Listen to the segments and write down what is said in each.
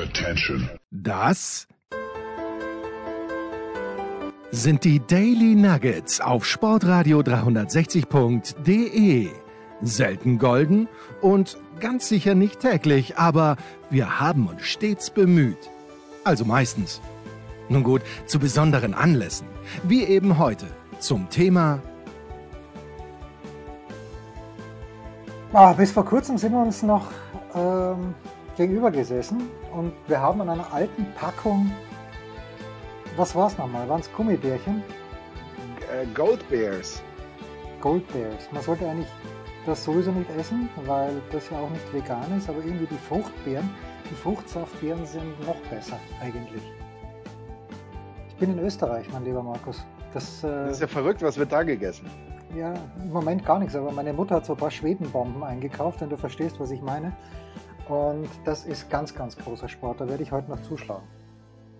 Attention. Das sind die Daily Nuggets auf Sportradio 360.de. Selten golden und ganz sicher nicht täglich, aber wir haben uns stets bemüht. Also meistens. Nun gut, zu besonderen Anlässen, wie eben heute zum Thema Ah, bis vor kurzem sind wir uns noch ähm, gegenüber gesessen und wir haben an einer alten Packung, was war es nochmal? Waren es Gummibärchen? Äh, Gold Bears. Gold Bears. Man sollte eigentlich das sowieso nicht essen, weil das ja auch nicht vegan ist, aber irgendwie die Fruchtbeeren, die Fruchtsaftbeeren sind noch besser eigentlich. Ich bin in Österreich, mein lieber Markus. Das, äh, Das ist ja verrückt, was wird da gegessen? Ja, im Moment gar nichts, aber meine Mutter hat so ein paar Schwedenbomben eingekauft, wenn du verstehst, was ich meine. Und das ist ganz, ganz großer Sport. Da werde ich heute noch zuschlagen.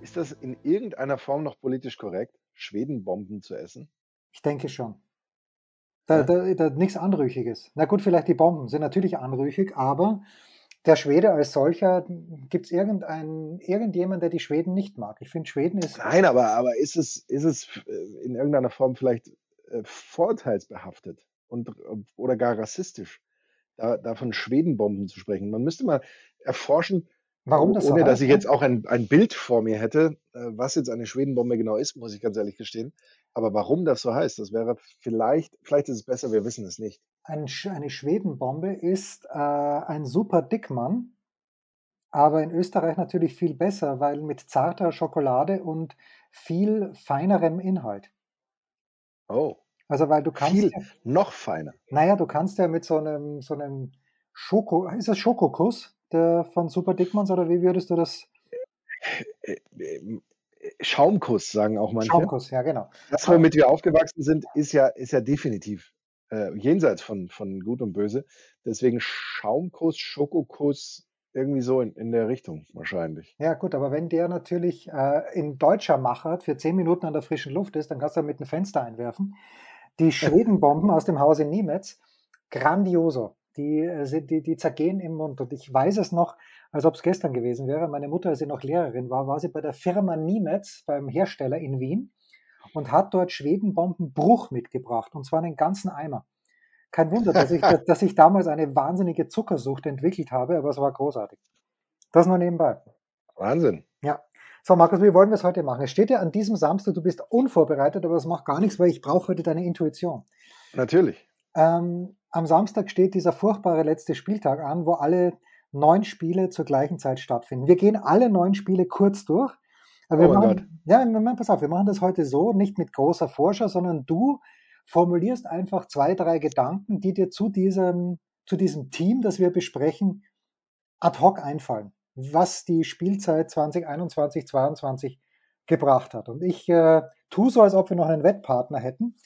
Ist das in irgendeiner Form noch politisch korrekt, Schwedenbomben zu essen? Ich denke schon. Da, da, da nichts Anrüchiges. Na gut, vielleicht die Bomben sind natürlich anrüchig, aber der Schwede als solcher, gibt es irgendein, irgendjemand, der die Schweden nicht mag? Ich finde, Schweden ist. Nein, aber, aber ist es, ist es äh, in irgendeiner Form vielleicht äh, vorurteilsbehaftet und, oder gar rassistisch, da, da von Schwedenbomben zu sprechen? Man müsste mal erforschen, Warum das so ohne dass ich ne? jetzt auch ein, ein Bild vor mir hätte, äh, was jetzt eine Schwedenbombe genau ist, muss ich ganz ehrlich gestehen. Aber warum das so heißt, das wäre vielleicht, vielleicht ist es besser, wir wissen es nicht. Ein, eine Schwedenbombe ist äh, ein super Dickmann, aber in Österreich natürlich viel besser, weil mit zarter Schokolade und viel feinerem Inhalt. Oh, Also weil du kannst, viel ja, noch feiner. naja, du kannst ja mit so einem, so einem Schoko, ist das Schokokuss der von Super Dickmanns oder wie würdest du das? Äh, äh, Schaumkuss, sagen auch manche. Schaumkuss, ja genau. Das, womit wir aufgewachsen sind, ist ja, ist ja definitiv äh, jenseits von, von Gut und Böse. Deswegen Schaumkuss, Schokokuss, irgendwie so in, in der Richtung wahrscheinlich. Ja gut, aber wenn der natürlich äh, in deutscher Machart für 10 Minuten an der frischen Luft ist, dann kannst du mit dem Fenster einwerfen. Die Schwedenbomben aus dem Hause Niemetz, grandioso. Die, äh, die, die zergehen im Mund. Und ich weiß es noch, als ob es gestern gewesen wäre. Meine Mutter, als sie noch Lehrerin war, war sie bei der Firma Niemetz, beim Hersteller in Wien und hat dort Schwedenbombenbruch mitgebracht. Und zwar einen ganzen Eimer. Kein Wunder, dass ich, dass ich damals eine wahnsinnige Zuckersucht entwickelt habe, aber es war großartig. Das nur nebenbei. Wahnsinn. Ja. So, Markus, wie wollen wir es heute machen? Es steht ja an diesem Samstag, du bist unvorbereitet, aber es macht gar nichts, weil ich brauche heute deine Intuition. Natürlich. Ähm, am Samstag steht dieser furchtbare letzte Spieltag an, wo alle neun Spiele zur gleichen Zeit stattfinden. Wir gehen alle neun Spiele kurz durch. Aber wir Oh mein machen, ja, wir machen- pass auf, wir machen das heute so, nicht mit großer Vorschau, sondern du formulierst einfach zwei, drei Gedanken, die dir zu diesem, zu diesem Team, das wir besprechen, ad hoc einfallen, was die Spielzeit 2021, 2022 gebracht hat. Und ich äh, tue so, als ob wir noch einen Wettpartner hätten.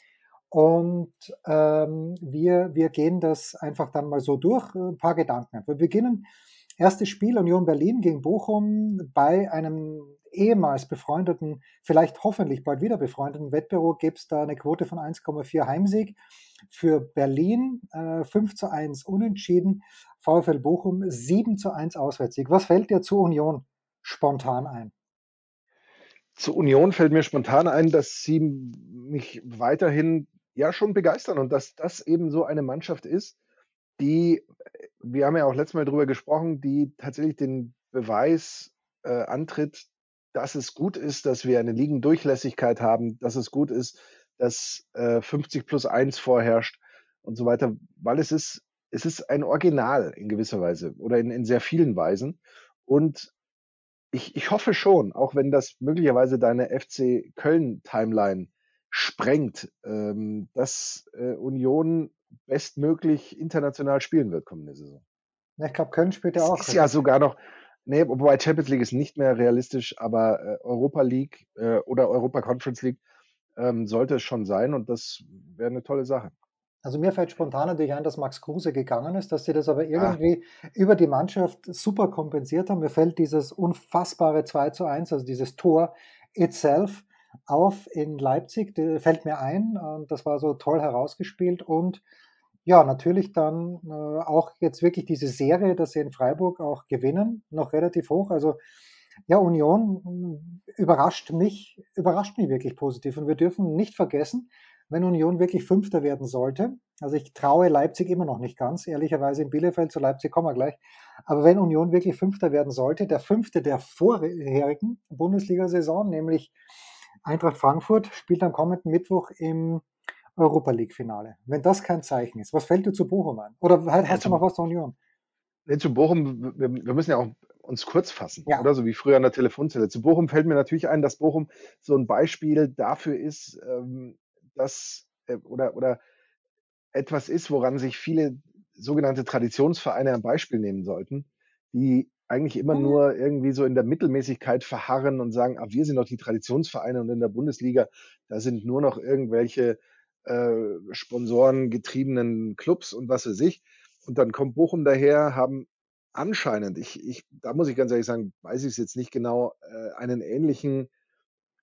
Und ähm, wir, wir gehen das einfach dann mal so durch, äh, ein paar Gedanken. Wir beginnen erstes Spiel Union Berlin gegen Bochum bei einem ehemals befreundeten, vielleicht hoffentlich bald wieder befreundeten Wettbüro gibt es da eine Quote von 1,4 Heimsieg. Für Berlin äh, 5 zu 1 unentschieden, VfL Bochum 7 zu 1 Auswärtssieg. Was fällt dir zu Union spontan ein? Zur Union fällt mir spontan ein, dass sie mich weiterhin ja schon begeistern und dass das eben so eine Mannschaft ist, die, wir haben ja auch letztes Mal drüber gesprochen, die tatsächlich den Beweis äh, antritt, dass es gut ist, dass wir eine Ligendurchlässigkeit haben, dass es gut ist, dass äh, 50 plus 1 vorherrscht und so weiter, weil es ist, es ist ein Original in gewisser Weise oder in, in sehr vielen Weisen. Und ich, ich hoffe schon, auch wenn das möglicherweise deine FC Köln-Timeline sprengt, ähm, dass äh, Union bestmöglich international spielen wird kommende Saison. Ja, Ich glaube, Köln spielt ja auch. ist ja sogar noch, nee, wobei Champions League ist nicht mehr realistisch, aber äh, Europa League äh, oder Europa Conference League ähm, sollte es schon sein und das wäre eine tolle Sache. Also mir fällt spontan natürlich ein, dass Max Kruse gegangen ist, dass sie das Ah. aber irgendwie über die Mannschaft super kompensiert haben. Mir fällt dieses unfassbare 2 zu 1, also dieses Tor itself auf in Leipzig, fällt mir ein und das war so toll herausgespielt und ja, natürlich dann äh, auch jetzt wirklich diese Serie, dass sie in Freiburg auch gewinnen, noch relativ hoch. Also ja, Union äh, überrascht mich, überrascht mich wirklich positiv. Und wir dürfen nicht vergessen, wenn Union wirklich Fünfter werden sollte, also ich traue Leipzig immer noch nicht ganz, ehrlicherweise in Bielefeld zu Leipzig kommen wir gleich, aber wenn Union wirklich Fünfter werden sollte, der Fünfte der vorherigen Bundesliga-Saison, nämlich Eintracht Frankfurt, spielt am kommenden Mittwoch im Europa League-Finale. Wenn das kein Zeichen ist, was fällt dir zu Bochum an? Oder hast du noch was zur Union? Nee, zu Bochum, wir, wir, müssen ja auch uns kurz fassen, ja. oder? So wie früher an der Telefonzelle. Zu Bochum fällt mir natürlich ein, dass Bochum so ein Beispiel dafür ist, ähm, dass, äh, oder, oder etwas ist, woran sich viele sogenannte Traditionsvereine ein Beispiel nehmen sollten, die eigentlich immer mhm. nur irgendwie so in der Mittelmäßigkeit verharren und sagen, ah, wir sind doch die Traditionsvereine und in der Bundesliga, da sind nur noch irgendwelche äh, Sponsoren getriebenen Clubs und was weiß ich. Und dann kommt Bochum daher, haben anscheinend, ich, ich, da muss ich ganz ehrlich sagen, weiß ich es jetzt nicht genau, äh, einen ähnlichen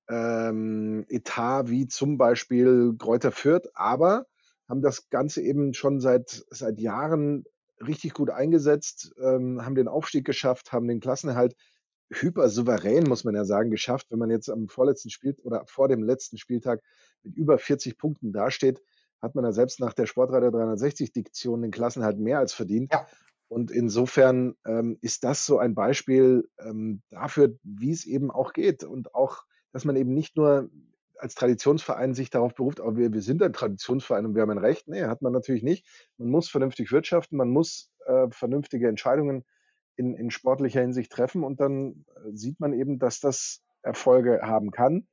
ähm, Etat wie zum Beispiel Kräuter Fürth, aber haben das Ganze eben schon seit, seit Jahren richtig gut eingesetzt, ähm, haben den Aufstieg geschafft, haben den Klassenerhalt hyper souverän, muss man ja sagen, geschafft. Wenn man jetzt am vorletzten Spiel oder vor dem letzten Spieltag mit über 40 Punkten dasteht, hat man ja selbst nach der Sportreiter 360 Diktion den Klassenhalt mehr als verdient. Ja. Und insofern ähm, ist das so ein Beispiel ähm, dafür, wie es eben auch geht und auch dass man eben nicht nur als Traditionsverein sich darauf beruft, aber wir, wir sind ein Traditionsverein und wir haben ein Recht. Nee, hat man natürlich nicht. Man muss vernünftig wirtschaften, man muss äh, vernünftige Entscheidungen in, in sportlicher Hinsicht treffen und dann äh, sieht man eben, dass das Erfolge haben kann.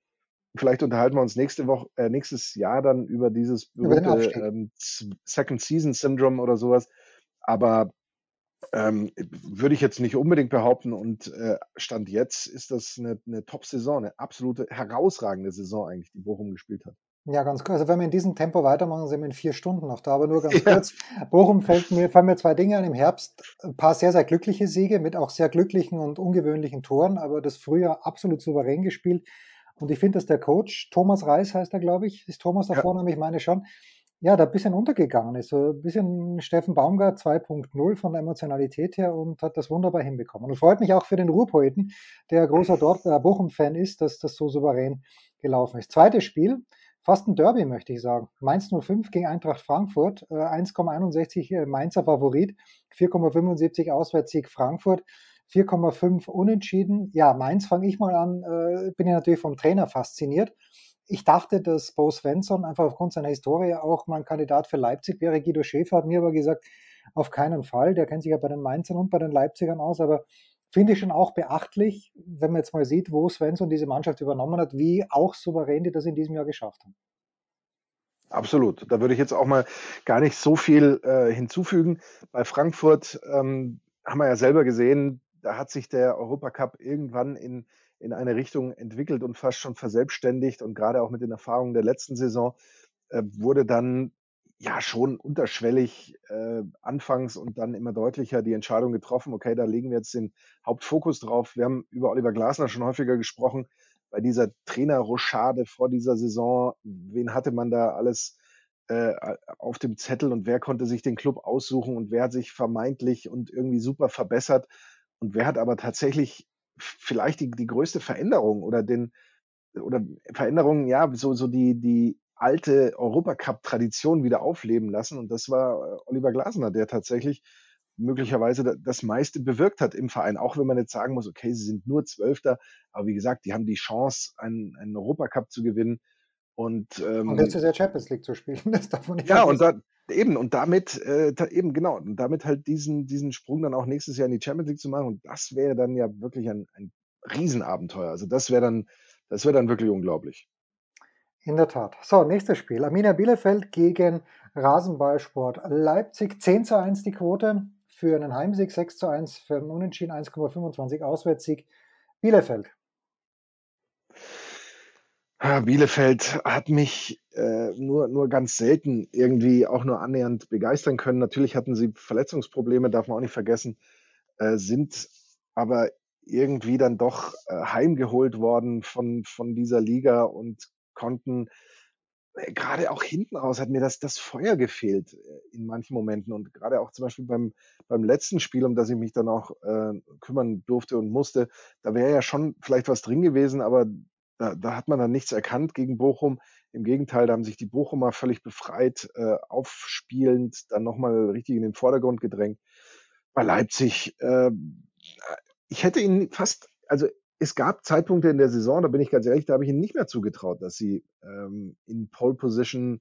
Vielleicht unterhalten wir uns nächste Woche, äh, nächstes Jahr dann über dieses berühmte ähm, Second Season Syndrome oder sowas. Aber ähm, würde ich jetzt nicht unbedingt behaupten. Und äh, Stand jetzt ist das eine, eine Top-Saison, eine absolute herausragende Saison eigentlich, die Bochum gespielt hat. Ja, ganz kurz. Also wenn wir in diesem Tempo weitermachen, sind wir in vier Stunden noch da. Aber nur ganz ja. kurz. Bochum fällt mir, fallen mir zwei Dinge an. Im Herbst ein paar sehr, sehr glückliche Siege mit auch sehr glücklichen und ungewöhnlichen Toren, aber das Frühjahr absolut souverän gespielt. Und ich finde, dass der Coach, Thomas Reis heißt er, glaube ich, ist Thomas da ja. vorne, ich meine schon, ja, da ein bisschen untergegangen ist. So ein bisschen Steffen Baumgart 2.0 von der Emotionalität her und hat das wunderbar hinbekommen. Und freut mich auch für den Ruhrpoeten, der großer Dort äh, Bochum-Fan ist, dass das so souverän gelaufen ist. Zweites Spiel, fast ein Derby, möchte ich sagen. Mainz 05 gegen Eintracht Frankfurt, äh, 1,61 äh, Mainzer Favorit, 4,75 Auswärtssieg Frankfurt. 4,5 unentschieden. Ja, Mainz fange ich mal an, äh, bin ja natürlich vom Trainer fasziniert ich dachte, dass Bo Svensson einfach aufgrund seiner Historie auch mal ein Kandidat für Leipzig wäre. Guido Schäfer hat mir aber gesagt, auf keinen Fall. Der kennt sich ja bei den Mainzern und bei den Leipzigern aus, aber finde ich schon auch beachtlich, wenn man jetzt mal sieht, wo Svensson diese Mannschaft übernommen hat, wie auch souverän die das in diesem Jahr geschafft haben. Absolut. Da würde ich jetzt auch mal gar nicht so viel äh, hinzufügen. Bei Frankfurt ähm, haben wir ja selber gesehen, da hat sich der Europacup irgendwann in in eine Richtung entwickelt und fast schon verselbstständigt. Und gerade auch mit den Erfahrungen der letzten Saison äh, wurde dann ja schon unterschwellig äh, anfangs und dann immer deutlicher die Entscheidung getroffen, okay, da legen wir jetzt den Hauptfokus drauf. Wir haben über Oliver Glasner schon häufiger gesprochen, bei dieser Trainerrochade vor dieser Saison, wen hatte man da alles äh, auf dem Zettel und wer konnte sich den Club aussuchen und wer hat sich vermeintlich und irgendwie super verbessert und wer hat aber tatsächlich vielleicht die, die größte Veränderung oder den oder Veränderungen, ja, so, so die, die alte Europacup-Tradition wieder aufleben lassen. Und das war äh, Oliver Glasner, der tatsächlich möglicherweise das meiste bewirkt hat im Verein. Auch wenn man jetzt sagen muss, okay, sie sind nur Zwölfter, aber wie gesagt, die haben die Chance, einen, einen Europacup zu gewinnen. Und, ähm, und jetzt ist ja Champions League zu spielen, das darf man nicht Ja, und da, eben, und damit, äh, eben genau, und damit halt diesen, diesen Sprung dann auch nächstes Jahr in die Champions League zu machen. Und das wäre dann ja wirklich ein, ein Riesenabenteuer. Also das wäre dann, das wäre dann wirklich unglaublich. In der Tat. So, nächstes Spiel. Arminia Bielefeld gegen Rasenballsport Leipzig. 10 zu 1 die Quote für einen Heimsieg, 6 zu 1 für einen Unentschieden, 1,25 Auswärtssieg. Bielefeld. Bielefeld hat mich äh, nur, nur ganz selten irgendwie auch nur annähernd begeistern können. Natürlich hatten sie Verletzungsprobleme, darf man auch nicht vergessen, äh, sind aber irgendwie dann doch äh, heimgeholt worden von, von dieser Liga und konnten äh, gerade auch hinten raus hat mir das, das Feuer gefehlt äh, in manchen Momenten. Und gerade auch zum Beispiel beim, beim letzten Spiel, um das ich mich dann auch äh, kümmern durfte und musste, da wäre ja schon vielleicht was drin gewesen, aber da, da hat man dann nichts erkannt gegen Bochum. Im Gegenteil, da haben sich die Bochumer völlig befreit, äh, aufspielend, dann nochmal richtig in den Vordergrund gedrängt. Bei Leipzig, äh, ich hätte ihn fast, also es gab Zeitpunkte in der Saison, da bin ich ganz ehrlich, da habe ich ihnen nicht mehr zugetraut, dass sie ähm, in Pole Position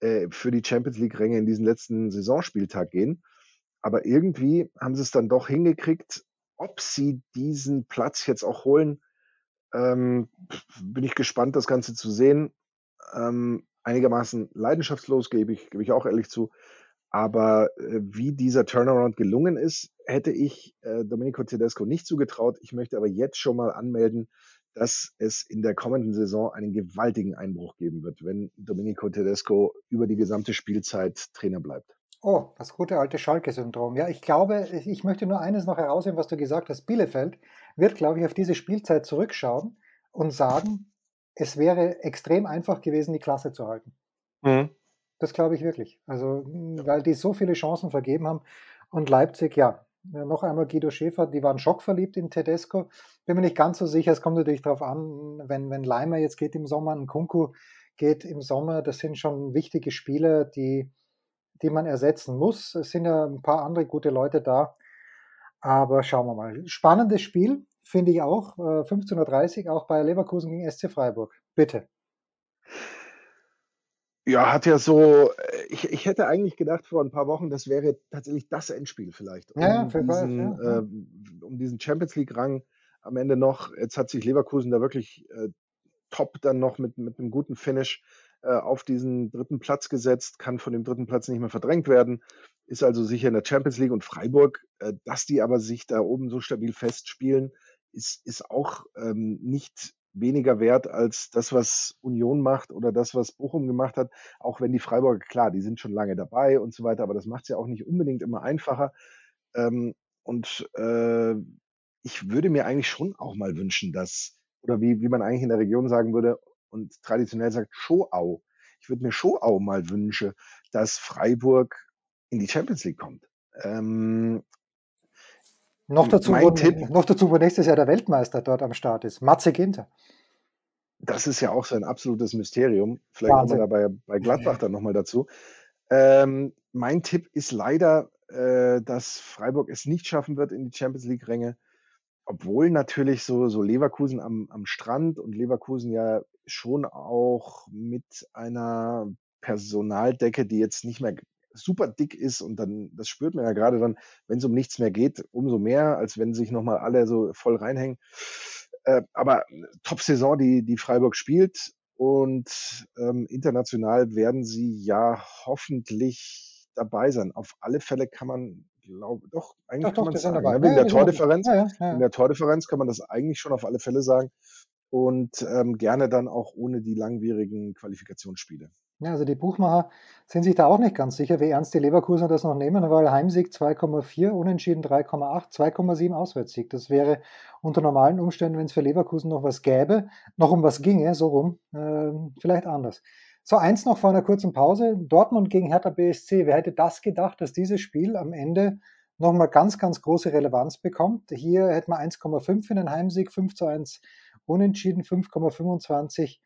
äh, für die Champions League-Ränge in diesen letzten Saisonspieltag gehen. Aber irgendwie haben sie es dann doch hingekriegt. Ob sie diesen Platz jetzt auch holen, ähm, bin ich gespannt, das Ganze zu sehen. Ähm, einigermaßen leidenschaftslos, gebe ich, gebe ich auch ehrlich zu. Aber äh, wie dieser Turnaround gelungen ist, hätte ich äh, Domenico Tedesco nicht zugetraut. Ich möchte aber jetzt schon mal anmelden, dass es in der kommenden Saison einen gewaltigen Einbruch geben wird, wenn Domenico Tedesco über die gesamte Spielzeit Trainer bleibt. Oh, das gute alte Schalke-Syndrom. Ja, ich glaube, ich möchte nur eines noch herausheben, was du gesagt hast. Bielefeld wird, glaube ich, auf diese Spielzeit zurückschauen und sagen, es wäre extrem einfach gewesen, die Klasse zu halten. Mhm. Das glaube ich wirklich. Also, weil die so viele Chancen vergeben haben. Und Leipzig, ja, noch einmal Guido Schäfer, die waren schockverliebt in Tedesco. Bin mir nicht ganz so sicher. Es kommt natürlich darauf an, wenn, wenn Leimer jetzt geht im Sommer, ein Kunku geht im Sommer. Das sind schon wichtige Spieler, die, die man ersetzen muss. Es sind ja ein paar andere gute Leute da. Aber schauen wir mal. Spannendes Spiel, finde ich auch. 15.30 äh, Uhr, auch bei Leverkusen gegen SC Freiburg. Bitte. Ja, hat ja so, äh, ich, ich hätte eigentlich gedacht vor ein paar Wochen, das wäre tatsächlich das Endspiel vielleicht, um, Ja, für diesen, ja, äh, um diesen Champions League-Rang am Ende noch. Jetzt hat sich Leverkusen da wirklich äh, top dann noch mit, mit einem guten Finish äh, auf diesen dritten Platz gesetzt, kann von dem dritten Platz nicht mehr verdrängt werden, ist also sicher in der Champions League und Freiburg, äh, dass die aber sich da oben so stabil festspielen, ist, ist auch ähm, nicht weniger wert als das, was Union macht oder das, was Bochum gemacht hat. Auch wenn die Freiburger, klar, die sind schon lange dabei und so weiter, aber das macht es ja auch nicht unbedingt immer einfacher. Ähm, und äh, ich würde mir eigentlich schon auch mal wünschen, dass, oder wie, wie man eigentlich in der Region sagen würde und traditionell sagt, Schoau. Ich würde mir Schoau mal wünschen, dass Freiburg in die Champions League kommt. Ähm, noch dazu, wo, Tipp, noch dazu, wo nächstes Jahr der Weltmeister dort am Start ist. Matze Ginter. Das ist ja auch so ein absolutes Mysterium. Vielleicht kommen wir da bei, bei Gladbach dann nochmal dazu. Ähm, mein Tipp ist leider, äh, dass Freiburg es nicht schaffen wird in die Champions League-Ränge. Obwohl natürlich so, so Leverkusen am, am Strand und Leverkusen ja schon auch mit einer Personaldecke, die jetzt nicht mehr super dick ist und dann, das spürt man ja gerade dann, wenn es um nichts mehr geht, umso mehr, als wenn sich nochmal alle so voll reinhängen. Äh, aber Top-Saison, die, die Freiburg spielt und ähm, international werden sie ja hoffentlich dabei sein. Auf alle Fälle kann man, glaube doch, eigentlich doch, kann man sagen. Ne? Wegen ja, der Tordifferenz. Ja, ja, In der Tordifferenz kann man das eigentlich schon auf alle Fälle sagen. Und ähm, gerne dann auch ohne die langwierigen Qualifikationsspiele. Ja, also die Buchmacher sind sich da auch nicht ganz sicher, wie ernst die Leverkusener das noch nehmen, weil Heimsieg 2,4, Unentschieden 3,8, 2,7 Auswärtssieg. Das wäre unter normalen Umständen, wenn es für Leverkusen noch was gäbe, noch um was ginge, so rum, äh, vielleicht anders. So, eins noch vor einer kurzen Pause. Dortmund gegen Hertha BSC. Wer hätte das gedacht, dass dieses Spiel am Ende nochmal ganz, ganz große Relevanz bekommt? Hier hätten wir 1,5 in den Heimsieg, 5 zu 1 Unentschieden, 5,25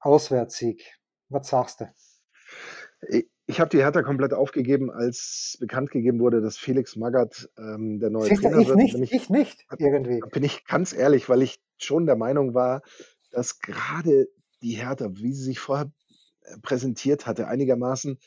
Auswärtssieg. Was sagst du? Ich habe die Hertha komplett aufgegeben, als bekannt gegeben wurde, dass Felix Magath ähm, der neue Siehst Trainer ich wird. Nicht, ich, ich nicht, irgendwie. Bin ich ganz ehrlich, weil ich schon der Meinung war, dass gerade die Hertha, wie sie sich vorher präsentiert hatte, einigermaßen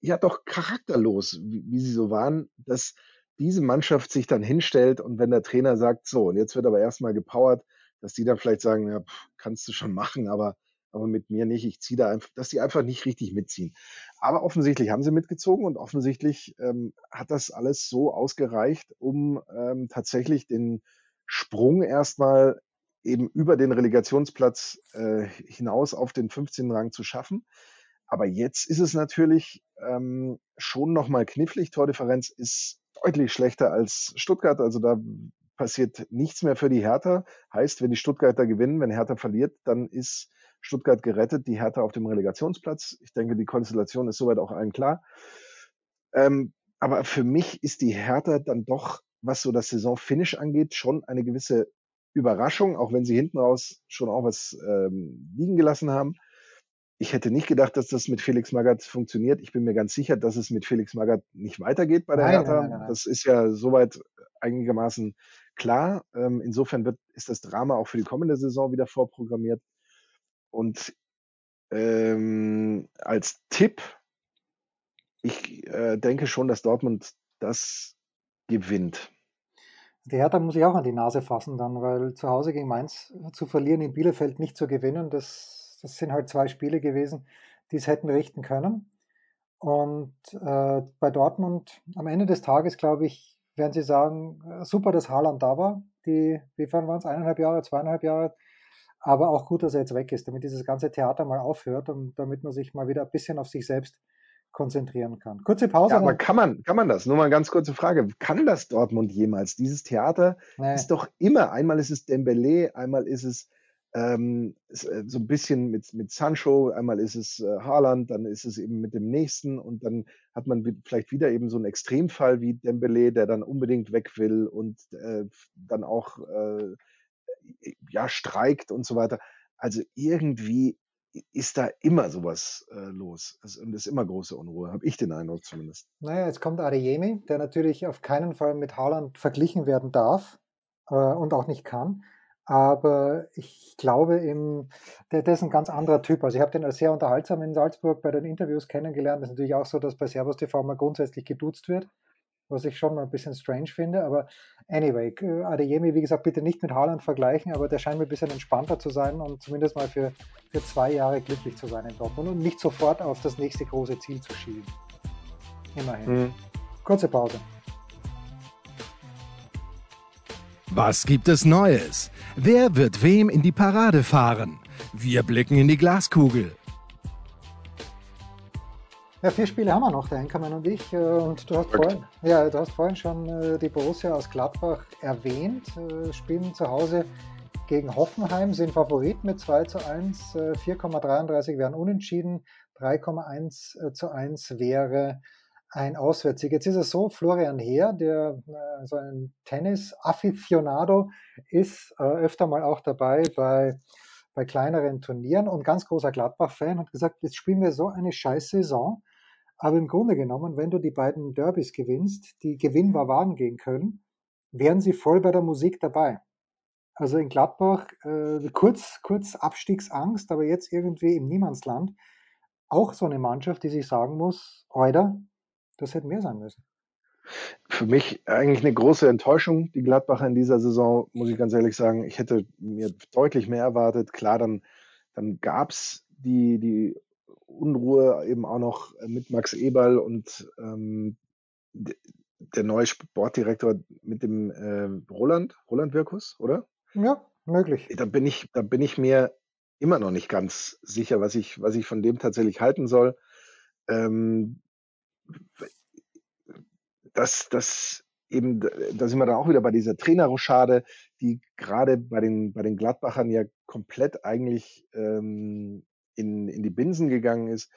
ja doch charakterlos, wie, wie sie so waren, dass diese Mannschaft sich dann hinstellt und wenn der Trainer sagt, so, und jetzt wird aber erstmal gepowert, dass die dann vielleicht sagen, ja, pff, kannst du schon machen, aber aber mit mir nicht. Ich ziehe da einfach, dass die einfach nicht richtig mitziehen. Aber offensichtlich haben sie mitgezogen und offensichtlich ähm, hat das alles so ausgereicht, um ähm, tatsächlich den Sprung erstmal eben über den Relegationsplatz äh, hinaus auf den 15. Rang zu schaffen. Aber jetzt ist es natürlich ähm, schon nochmal knifflig. Tordifferenz ist deutlich schlechter als Stuttgart. Also da passiert nichts mehr für die Hertha. Heißt, wenn die Stuttgarter gewinnen, wenn Hertha verliert, dann ist Stuttgart gerettet, die Hertha auf dem Relegationsplatz. Ich denke, die Konstellation ist soweit auch allen klar. Ähm, aber für mich ist die Hertha dann doch, was so das Saisonfinish angeht, schon eine gewisse Überraschung, auch wenn sie hinten raus schon auch was ähm, liegen gelassen haben. Ich hätte nicht gedacht, dass das mit Felix Magath funktioniert. Ich bin mir ganz sicher, dass es mit Felix Magath nicht weitergeht bei der nein, Hertha. Nein, nein, das ist ja soweit einigermaßen klar. Ähm, insofern wird, ist das Drama auch für die kommende Saison wieder vorprogrammiert. Und ähm, als Tipp, ich äh, denke schon, dass Dortmund das gewinnt. Die Hertha muss ich auch an die Nase fassen dann, weil zu Hause gegen Mainz zu verlieren, in Bielefeld nicht zu gewinnen, das, das sind halt zwei Spiele gewesen, die es hätten richten können. Und äh, bei Dortmund am Ende des Tages, glaube ich, werden sie sagen, äh, super, dass Haaland da war. Die, wie viel waren es? Eineinhalb Jahre, zweieinhalb Jahre. Aber auch gut, dass er jetzt weg ist, damit dieses ganze Theater mal aufhört und damit man sich mal wieder ein bisschen auf sich selbst konzentrieren kann. Kurze Pause. Ja, aber kann man, kann man das? Nur mal eine ganz kurze Frage. Kann das Dortmund jemals? Dieses Theater nee. ist doch immer, einmal ist es Dembele, einmal ist es ähm, äh, so ein bisschen mit, mit Sancho, einmal ist es äh, Haaland, dann ist es eben mit dem nächsten und dann hat man vielleicht wieder eben so einen Extremfall wie Dembele, der dann unbedingt weg will und äh, dann auch äh, ja streikt und so weiter. Also irgendwie ist da immer sowas äh, los. und es ist immer große Unruhe, habe ich den Eindruck zumindest. Naja, jetzt kommt Adeyemi, der natürlich auf keinen Fall mit Haaland verglichen werden darf äh, und auch nicht kann. Aber ich glaube, im, der, der ist ein ganz anderer Typ. Also ich habe den als sehr unterhaltsam in Salzburg bei den Interviews kennengelernt. Das ist natürlich auch so, dass bei Servus TV mal grundsätzlich geduzt wird was ich schon mal ein bisschen strange finde. Aber anyway, Adeyemi, wie gesagt, bitte nicht mit Haaland vergleichen, aber der scheint mir ein bisschen entspannter zu sein und zumindest mal für, für zwei Jahre glücklich zu sein in Dortmund und nicht sofort auf das nächste große Ziel zu schielen. Immerhin. Mhm. Kurze Pause. Was gibt es Neues? Wer wird wem in die Parade fahren? Wir blicken in die Glaskugel. Ja, vier Spiele haben wir noch, der Henkermann und ich. Äh, und du hast, vorhin, ja, du hast vorhin schon äh, die Borussia aus Gladbach erwähnt. Äh, spielen zu Hause gegen Hoffenheim, sind Favorit mit 2 zu 1. 4,33 wären unentschieden. 3,1 zu 1 wäre ein Auswärtssieg. Jetzt ist es so, Florian Heer, der so ein Tennis-Afficionado ist, öfter mal auch dabei bei bei kleineren Turnieren und ganz großer Gladbach-Fan hat gesagt, jetzt spielen wir so eine scheiß Saison, aber im Grunde genommen, wenn du die beiden Derbys gewinnst, die gewinnbar waren gehen können, wären sie voll bei der Musik dabei. Also in Gladbach äh, kurz, kurz Abstiegsangst, aber jetzt irgendwie im Niemandsland. Auch so eine Mannschaft, die sich sagen muss, Euder, das hätte mehr sein müssen. Für mich eigentlich eine große Enttäuschung, die Gladbacher in dieser Saison, muss ich ganz ehrlich sagen. Ich hätte mir deutlich mehr erwartet. Klar, dann, dann gab es die, die Unruhe eben auch noch mit Max Eberl und ähm, der neue Sportdirektor mit dem äh, Roland, Roland Wirkus, oder? Ja, möglich. Da bin ich, da bin ich mir immer noch nicht ganz sicher, was ich, was ich von dem tatsächlich halten soll. Ähm, das, das eben, da sind wir dann auch wieder bei dieser Trainerrochade, die gerade bei den, bei den Gladbachern ja komplett eigentlich ähm, in, in die Binsen gegangen ist.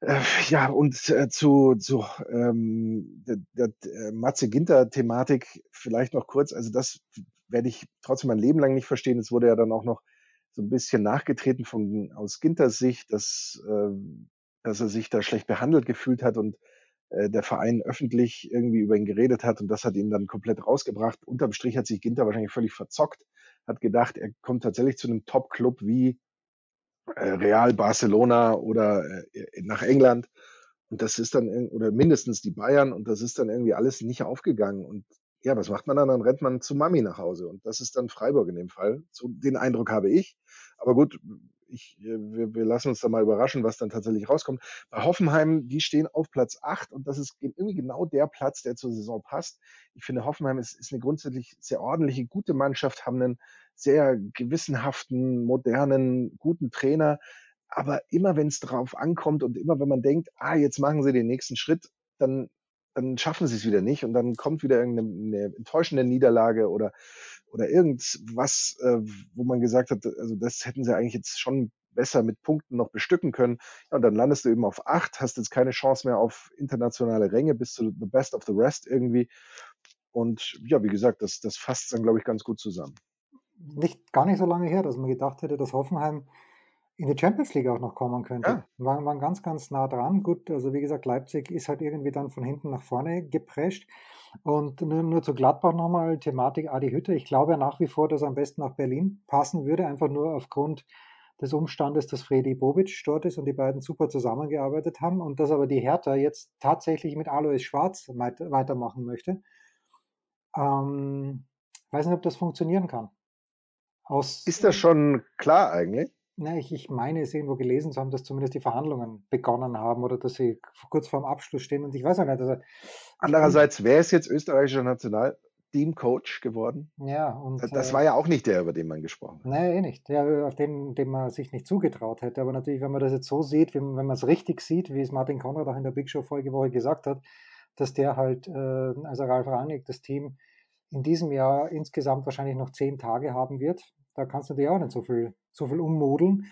Äh, ja, und äh, zu, zu ähm, der, der äh, Matze Ginter-Thematik vielleicht noch kurz. Also das werde ich trotzdem mein Leben lang nicht verstehen. Es wurde ja dann auch noch so ein bisschen nachgetreten von aus Ginters Sicht, dass, äh, dass er sich da schlecht behandelt gefühlt hat und äh, der Verein öffentlich irgendwie über ihn geredet hat und das hat ihn dann komplett rausgebracht. Unterm Strich hat sich Ginter wahrscheinlich völlig verzockt, hat gedacht, er kommt tatsächlich zu einem Top-Club wie Real Barcelona oder äh, nach England. Und das ist dann, oder mindestens die Bayern, und das ist dann irgendwie alles nicht aufgegangen. Und ja, was macht man dann? Dann rennt man zu Mami nach Hause. Und das ist dann Freiburg in dem Fall. So den Eindruck habe ich. Aber gut, ich, äh, wir, wir lassen uns da mal überraschen, was dann tatsächlich rauskommt. Bei Hoffenheim, die stehen auf Platz 8 und das ist irgendwie genau der Platz, der zur Saison passt. Ich finde, Hoffenheim ist, ist eine grundsätzlich sehr ordentliche, gute Mannschaft, haben einen sehr gewissenhaften, modernen, guten Trainer. Aber immer wenn es drauf ankommt und immer wenn man denkt, ah, jetzt machen sie den nächsten Schritt, dann, dann schaffen sie es wieder nicht und dann kommt wieder irgendeine enttäuschende Niederlage oder oder irgendwas, äh, wo man gesagt hat, also das hätten sie eigentlich jetzt schon besser mit Punkten noch bestücken können. Ja, und dann landest du eben auf acht, hast jetzt keine Chance mehr auf internationale Ränge, bist du the best of the rest irgendwie. Und ja, wie gesagt, das, das fasst dann, glaube ich, ganz gut zusammen. Nicht gar nicht so lange her, dass man gedacht hätte, dass Hoffenheim in die Champions League auch noch kommen könnte. Ja. Waren, waren ganz, ganz nah dran. Gut, also wie gesagt, Leipzig ist halt irgendwie dann von hinten nach vorne geprescht. Und nur, nur zu Gladbach nochmal, Thematik Adi Hütte. Ich glaube nach wie vor, dass er am besten nach Berlin passen würde, einfach nur aufgrund des Umstandes, dass Freddy Bobic dort ist und die beiden super zusammengearbeitet haben und dass aber die Hertha jetzt tatsächlich mit Alois Schwarz weitermachen möchte. Ähm, weiß nicht, ob das funktionieren kann. Aus, ist das schon klar eigentlich? Na, ich, ich meine es irgendwo gelesen zu haben, dass zumindest die Verhandlungen begonnen haben oder dass sie kurz vorm Abschluss stehen und ich weiß auch nicht. Also, Andererseits, wer ist jetzt österreichischer Nationalteamcoach geworden? Ja, und. Das, äh, war ja auch nicht der, über den man gesprochen hat. Nein, eh nicht. Der, auf den, den man sich nicht zugetraut hätte. Aber natürlich, wenn man das jetzt so sieht, wenn, wenn man es richtig sieht, wie es Martin Konrad auch in der Big Show vorige Woche gesagt hat, dass der halt, äh, also Ralf Rangnick, das Team in diesem Jahr insgesamt wahrscheinlich noch zehn Tage haben wird. Da kannst du dir auch nicht so viel so viel ummodeln.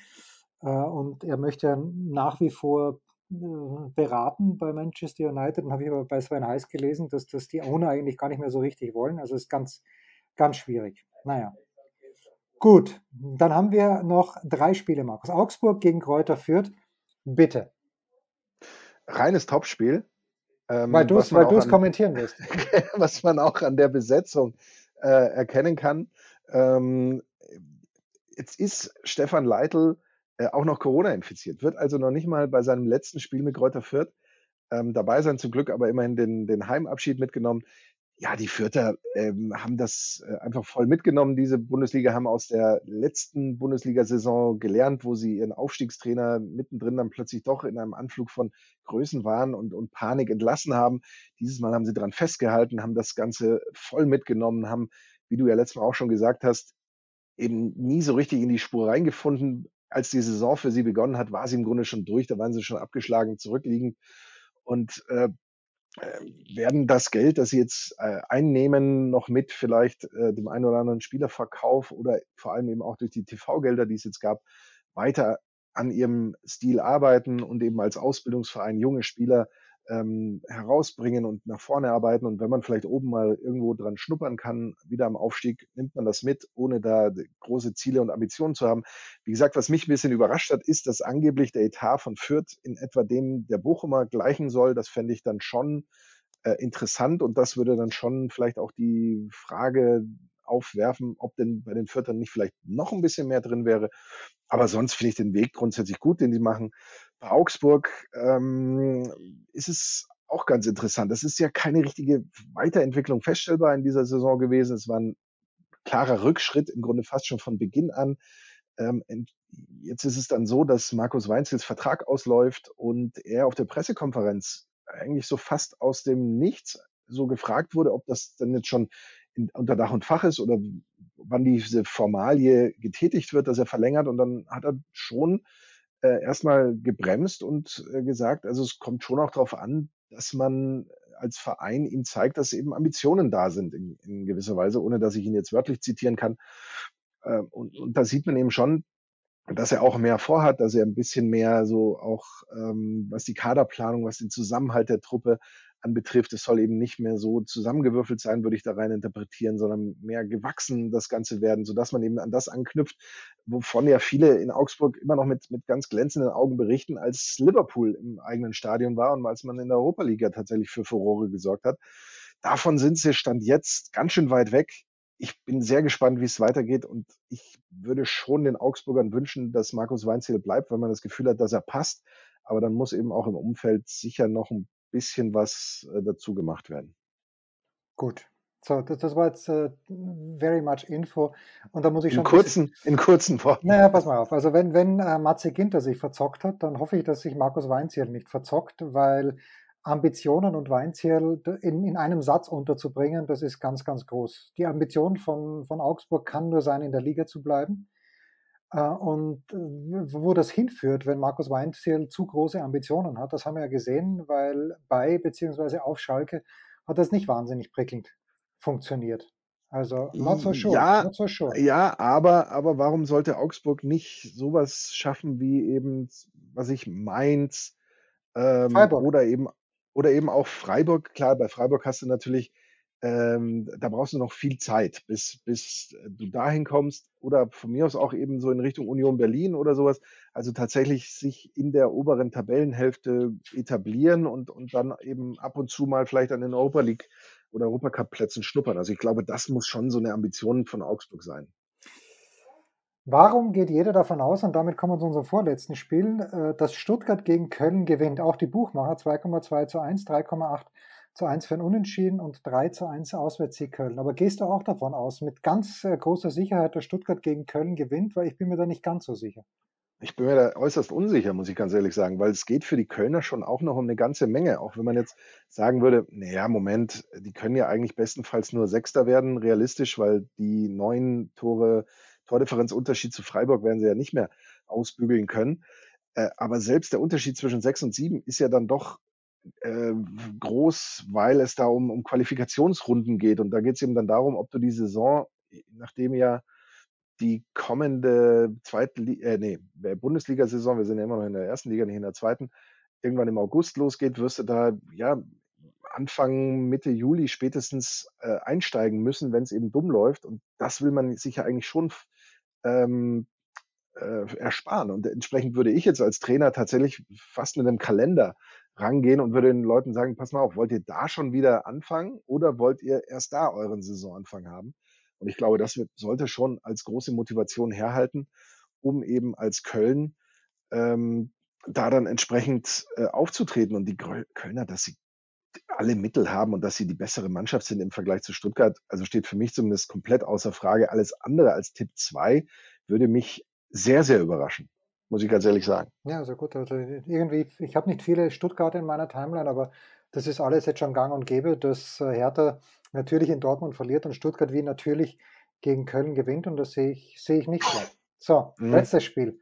Äh, und er möchte nach wie vor äh, beraten bei Manchester United. Dann habe ich aber bei Sven Heiß gelesen, dass das die Owner eigentlich gar nicht mehr so richtig wollen. Also es ist ganz, ganz schwierig. Naja. Gut, dann haben wir noch drei Spiele, Markus. Augsburg gegen Kräuter Fürth. Bitte. Reines Topspiel. Ähm, weil du es kommentieren wirst. was man auch an der Besetzung äh, erkennen kann. Ähm, Jetzt ist Stefan Leitl äh, auch noch Corona infiziert, wird also noch nicht mal bei seinem letzten Spiel mit Kräuter Fürth ähm, dabei sein, zum Glück aber immerhin den, den Heimabschied mitgenommen. Ja, die Fürther ähm, haben das äh, einfach voll mitgenommen. Diese Bundesliga haben aus der letzten Bundesliga-Saison gelernt, wo sie ihren Aufstiegstrainer mittendrin dann plötzlich doch in einem Anflug von Größen waren und, und Panik entlassen haben. Dieses Mal haben sie daran festgehalten, haben das Ganze voll mitgenommen, haben, wie du ja letztes Mal auch schon gesagt hast, eben nie so richtig in die Spur reingefunden. Als die Saison für sie begonnen hat, war sie im Grunde schon durch, da waren sie schon abgeschlagen, zurückliegend und äh, äh, werden das Geld, das sie jetzt äh, einnehmen, noch mit vielleicht äh, dem einen oder anderen Spielerverkauf oder vor allem eben auch durch die TV-Gelder, die es jetzt gab, weiter an ihrem Stil arbeiten und eben als Ausbildungsverein junge Spieler ähm, herausbringen und nach vorne arbeiten. Und wenn man vielleicht oben mal irgendwo dran schnuppern kann, wieder am Aufstieg, nimmt man das mit, ohne da große Ziele und Ambitionen zu haben. Wie gesagt, was mich ein bisschen überrascht hat, ist, dass angeblich der Etat von Fürth in etwa dem der Bochumer gleichen soll. Das fände ich dann schon äh, interessant und das würde dann schon vielleicht auch die Frage aufwerfen, ob denn bei den Viertern nicht vielleicht noch ein bisschen mehr drin wäre. Aber sonst finde ich den Weg grundsätzlich gut, den sie machen. Bei Augsburg ähm, ist es auch ganz interessant. Das ist ja keine richtige Weiterentwicklung feststellbar in dieser Saison gewesen. Es war ein klarer Rückschritt, im Grunde fast schon von Beginn an. Ähm, jetzt ist es dann so, dass Markus Weinzels Vertrag ausläuft und er auf der Pressekonferenz eigentlich so fast aus dem Nichts so gefragt wurde, ob das dann jetzt schon in, unter Dach und Fach ist oder wann diese Formalie getätigt wird, dass er verlängert. Und dann hat er schon äh, erstmal gebremst und äh, gesagt, also es kommt schon auch darauf an, dass man als Verein ihm zeigt, dass eben Ambitionen da sind in, in gewisser Weise, ohne dass ich ihn jetzt wörtlich zitieren kann. Äh, und, und da sieht man eben schon, dass er auch mehr vorhat, dass er ein bisschen mehr so auch, ähm, was die Kaderplanung, was den Zusammenhalt der Truppe anbetrifft. Es soll eben nicht mehr so zusammengewürfelt sein, würde ich da rein interpretieren, sondern mehr gewachsen das Ganze werden, sodass man eben an das anknüpft, wovon ja viele in Augsburg immer noch mit, mit ganz glänzenden Augen berichten, als Liverpool im eigenen Stadion war und als man in der Europa League tatsächlich für Furore gesorgt hat. Davon sind sie Stand jetzt ganz schön weit weg. Ich bin sehr gespannt, wie es weitergeht und ich würde schon den Augsburgern wünschen, dass Markus Weinziel bleibt, weil man das Gefühl hat, dass er passt. Aber dann muss eben auch im Umfeld sicher noch ein bisschen was äh, dazu gemacht werden. Gut. So, das, das war jetzt äh, very much Info. Und da muss ich schon. In kurzen, bisschen, in kurzen Worten. Naja, pass mal auf. Also, wenn, wenn äh, Matze Ginter sich verzockt hat, dann hoffe ich, dass sich Markus Weinzierl nicht verzockt, weil Ambitionen und Weinzierl in, in einem Satz unterzubringen, das ist ganz, ganz groß. Die Ambition von, von Augsburg kann nur sein, in der Liga zu bleiben. Äh, und äh, wo das hinführt, wenn Markus Weinzierl zu große Ambitionen hat, das haben wir ja gesehen, weil bei bzw. auf Schalke hat das nicht wahnsinnig prickelnd funktioniert. Also not so sure, Ja, not so sure. ja, aber, aber warum sollte Augsburg nicht sowas schaffen wie eben, was ich Mainz ähm, Freiburg. oder eben oder eben auch Freiburg. Klar, bei Freiburg hast du natürlich, ähm, da brauchst du noch viel Zeit, bis, bis du dahin kommst. Oder von mir aus auch eben so in Richtung Union Berlin oder sowas. Also tatsächlich sich in der oberen Tabellenhälfte etablieren und, und dann eben ab und zu mal vielleicht an den Europa League oder Europacup-Plätzen schnuppern. Also ich glaube, das muss schon so eine Ambition von Augsburg sein. Warum geht jeder davon aus, und damit kommen wir zu unserem vorletzten Spiel, äh, dass Stuttgart gegen Köln gewinnt? Auch die Buchmacher 2,2 zu 1, 3,8 zu 1 für ein Unentschieden und 3 zu 1 Auswärtssieg Köln. Aber gehst du auch davon aus, mit ganz äh, großer Sicherheit, dass Stuttgart gegen Köln gewinnt? Weil ich bin mir da nicht ganz so sicher. Ich bin mir da äußerst unsicher, muss ich ganz ehrlich sagen, weil es geht für die Kölner schon auch noch um eine ganze Menge. Auch wenn man jetzt sagen würde, naja, Moment, die können ja eigentlich bestenfalls nur Sechster werden, realistisch, weil die neun Tore Tordifferenzunterschied zu Freiburg werden sie ja nicht mehr ausbügeln können. Äh, aber selbst der Unterschied zwischen sechs und sieben ist ja dann doch äh, groß, weil es da um, um Qualifikationsrunden geht. Und da geht es eben dann darum, ob du die Saison, nachdem ja die kommende zweite, äh, nee, Bundesliga-Saison, wir sind ja immer noch in der ersten Liga, nicht in der zweiten, irgendwann im August losgeht, wirst du da ja Anfang, Mitte Juli spätestens äh, einsteigen müssen, wenn es eben dumm läuft. Und das will man sich ja eigentlich schon ähm, äh, ersparen. Und entsprechend würde ich jetzt als Trainer tatsächlich fast mit einem Kalender rangehen und würde den Leuten sagen, pass mal auf, wollt ihr da schon wieder anfangen oder wollt ihr erst da euren Saisonanfang haben? Und ich glaube, das wird, sollte schon als große Motivation herhalten, um eben als Köln ähm, da dann entsprechend äh, aufzutreten. Und die Kölner, dass sie alle Mittel haben und dass sie die bessere Mannschaft sind im Vergleich zu Stuttgart, also steht für mich zumindest komplett außer Frage. Alles andere als Tipp 2 würde mich sehr, sehr überraschen, muss ich ganz ehrlich sagen. Ja, also gut, also irgendwie, ich habe nicht viele Stuttgarter in meiner Timeline, aber das ist alles jetzt schon gang und gäbe, dass äh, Hertha natürlich in Dortmund verliert und Stuttgart wie natürlich gegen Köln gewinnt und das sehe ich, sehe ich nicht so. So, mhm. letztes Spiel.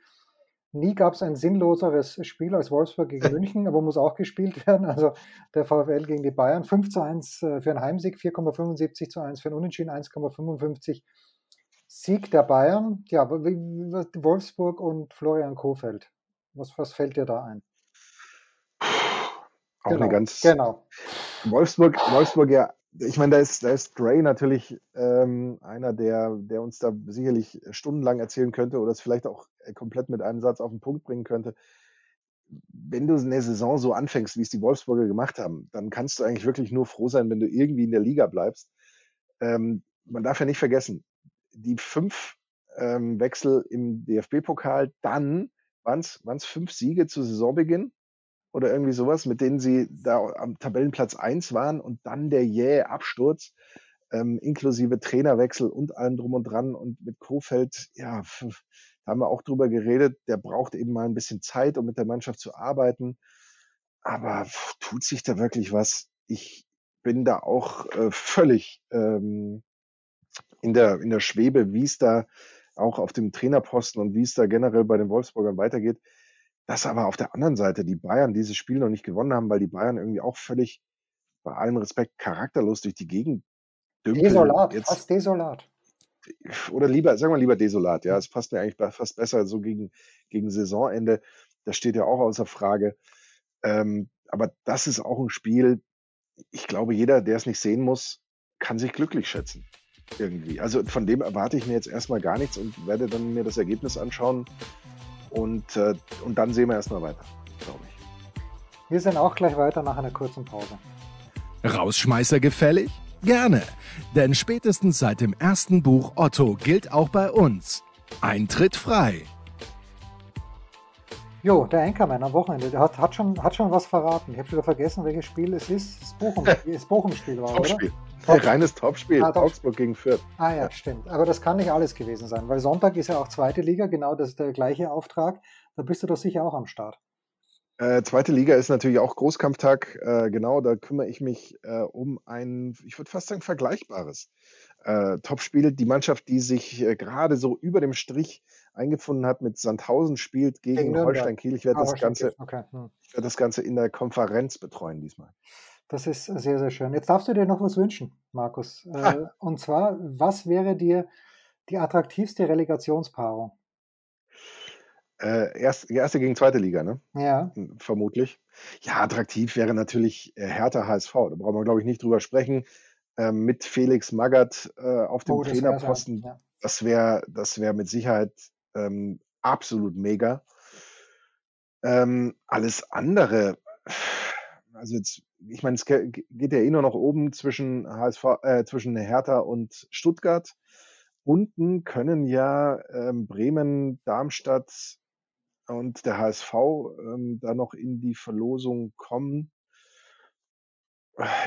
Nie gab es ein sinnloseres Spiel als Wolfsburg gegen München, aber muss auch gespielt werden. Also der VfL gegen die Bayern. 5 zu 1 äh, für einen Heimsieg, 4,75 zu 1 für einen Unentschieden, 1,55 Sieg der Bayern. Ja, Wolfsburg und Florian Kofeld. Was, was fällt dir da ein? Auch genau, eine ganz. Genau. Wolfsburg, Wolfsburg ja ich meine, da ist, da ist Dre natürlich ähm, einer, der, der uns da sicherlich stundenlang erzählen könnte oder es vielleicht auch komplett mit einem Satz auf den Punkt bringen könnte. Wenn du eine Saison so anfängst, wie es die Wolfsburger gemacht haben, dann kannst du eigentlich wirklich nur froh sein, wenn du irgendwie in der Liga bleibst. Ähm, man darf ja nicht vergessen, die fünf ähm, Wechsel im DFB-Pokal, dann waren es fünf Siege zu Saisonbeginn oder irgendwie sowas, mit denen sie da am Tabellenplatz 1 waren und dann der jähe Absturz, ähm, inklusive Trainerwechsel und allem drum und dran. Und mit Kofeld, ja, da haben wir auch drüber geredet, der braucht eben mal ein bisschen Zeit, um mit der Mannschaft zu arbeiten. Aber tut sich da wirklich was? Ich bin da auch äh, völlig ähm, in, der, in der Schwebe, wie es da auch auf dem Trainerposten und wie es da generell bei den Wolfsburgern weitergeht. Dass aber auf der anderen Seite die Bayern dieses Spiel noch nicht gewonnen haben, weil die Bayern irgendwie auch völlig, bei allem Respekt, charakterlos durch die Gegend dümpeln. Desolat, Jetzt, fast desolat. Oder lieber, sagen wir lieber desolat, ja. Es passt mir eigentlich fast besser so gegen, gegen Saisonende. Das steht ja auch außer Frage. Ähm, aber das ist auch ein Spiel, ich glaube, jeder, der es nicht sehen muss, kann sich glücklich schätzen. Irgendwie. Also von dem erwarte ich mir jetzt erstmal gar nichts und werde dann mir das Ergebnis anschauen und, äh, und dann sehen wir erstmal weiter, glaube ich. Wir sind auch gleich weiter nach einer kurzen Pause. Rausschmeißer gefällig? Gerne, denn spätestens seit dem ersten Buch Otto gilt auch bei uns. Eintritt frei. Jo, der Enkermann am Wochenende, der hat, hat, schon, hat schon was verraten. Ich habe wieder vergessen, welches Spiel es ist. Das Bochum, Bochum-Spiel war, Topspiel. oder? Top Reines Topspiel, ah, Top Augsburg gegen Fürth. Ah ja, stimmt. Aber das kann nicht alles gewesen sein, weil Sonntag ist ja auch zweite Liga, genau das ist der gleiche Auftrag. Da bist du doch sicher auch am Start. Äh, zweite Liga ist natürlich auch Großkampftag. Äh, genau, da kümmere ich mich äh, um ein, ich würde fast sagen, vergleichbares äh, Topspiel. Die Mannschaft, die sich äh, gerade so über dem Strich eingefunden hat mit Sandhausen, spielt gegen, gegen Holstein Kiel. Ich werde ah, das, Ganze, okay. hm. werd das Ganze in der Konferenz betreuen diesmal. Das ist sehr, sehr schön. Jetzt darfst du dir noch was wünschen, Markus. Äh, und zwar, was wäre dir die attraktivste Relegationspaarung? Äh, erst, erste gegen zweite Liga, ne? Ja. Hm, vermutlich. Ja, attraktiv wäre natürlich äh, Hertha HSV. Da brauchen wir, glaube ich, nicht drüber sprechen. Ähm, mit Felix Magath äh, auf dem oh, Trainerposten. Ja. Das wäre das wär mit Sicherheit ähm, absolut mega. Ähm, alles andere, also jetzt, ich meine, es geht ja eh nur noch oben zwischen HSV, äh, zwischen Hertha und Stuttgart. Unten können ja ähm, Bremen, Darmstadt und der HSV ähm, da noch in die Verlosung kommen.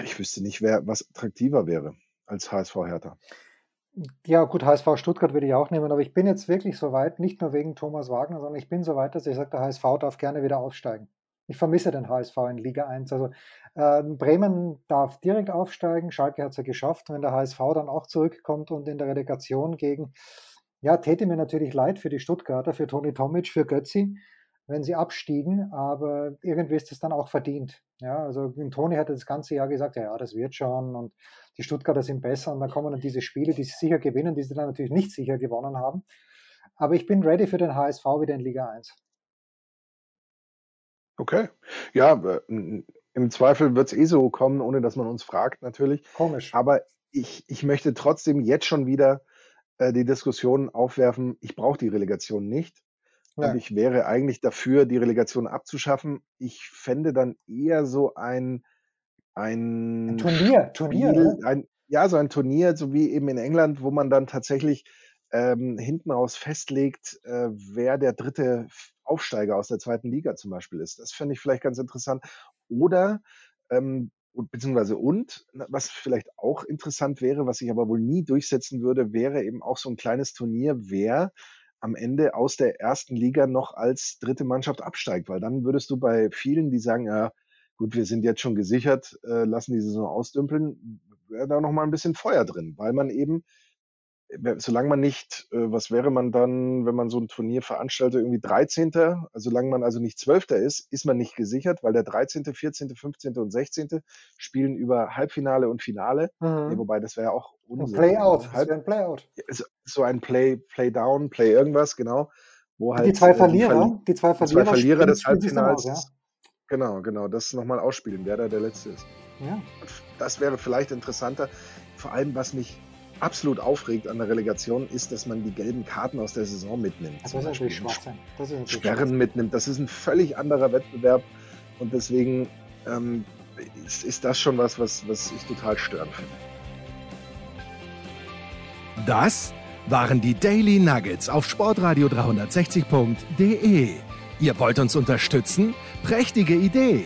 Ich wüsste nicht, wer was attraktiver wäre als HSV Hertha. Ja, gut, HSV Stuttgart würde ich auch nehmen, aber ich bin jetzt wirklich so weit, nicht nur wegen Thomas Wagner, sondern ich bin so weit, dass ich sage, der HSV darf gerne wieder aufsteigen. Ich vermisse den HSV in Liga 1. Also äh, Bremen darf direkt aufsteigen, Schalke hat es ja geschafft. Wenn der HSV dann auch zurückkommt und in der Relegation gegen, ja, täte mir natürlich leid für die Stuttgarter, für Toni Tomic, für Götzi, wenn sie abstiegen, aber irgendwie ist es dann auch verdient. Ja, also Toni hatte das ganze Jahr gesagt, ja, ja, das wird schon und die Stuttgarter sind besser und dann kommen dann diese Spiele, die sie sicher gewinnen, die sie dann natürlich nicht sicher gewonnen haben. Aber ich bin ready für den HSV wieder in Liga 1. Okay. Ja, im Zweifel wird es eh so kommen, ohne dass man uns fragt, natürlich. Komisch. Aber ich, ich möchte trotzdem jetzt schon wieder äh, die Diskussion aufwerfen, ich brauche die Relegation nicht. Ja. Und ich wäre eigentlich dafür, die Relegation abzuschaffen. Ich fände dann eher so ein, ein, ein Turnier, Turnier, Spiel, ein, ja, so ein Turnier, so wie eben in England, wo man dann tatsächlich ähm, hinten raus festlegt, äh, wer der dritte Aufsteiger aus der zweiten Liga zum Beispiel ist. Das fände ich vielleicht ganz interessant. Oder ähm, beziehungsweise und, was vielleicht auch interessant wäre, was ich aber wohl nie durchsetzen würde, wäre eben auch so ein kleines Turnier, wer am Ende aus der ersten Liga noch als dritte Mannschaft absteigt, weil dann würdest du bei vielen, die sagen, ja, gut, wir sind jetzt schon gesichert, äh, lassen die Saison ausdümpeln, wäre da noch mal ein bisschen Feuer drin, weil man eben solange man nicht, äh, was wäre man dann, wenn man so ein Turnier veranstaltet, irgendwie 13., also solange man also nicht 12. ist, ist man nicht gesichert, weil der 13., 14., 15. und 16. spielen über Halbfinale und Finale. Mhm. Nee, wobei, das wäre ja auch Unsinn. Playout, Halb, das ein Playout. So ein Play, Play Down, Play irgendwas, genau. Wo halt, die zwei Verlierer, die, zwei Verlierer, zwei Verlierer des Halbfinals, aus, ja? genau, genau, das nochmal ausspielen, wer da der Letzte ist. Ja. Das wäre vielleicht interessanter. Vor allem, was mich absolut aufregt an der Relegation, ist, dass man die gelben Karten aus der Saison mitnimmt. Das ist natürlich Schwachsinn. Das ist Sperren mitnimmt. Das ist ein völlig anderer Wettbewerb und deswegen ähm, ist, ist, das schon was, was, was ich total störend finde. Das waren die Daily Nuggets auf Sportradio 360.de. Ihr wollt uns unterstützen? Prächtige Idee!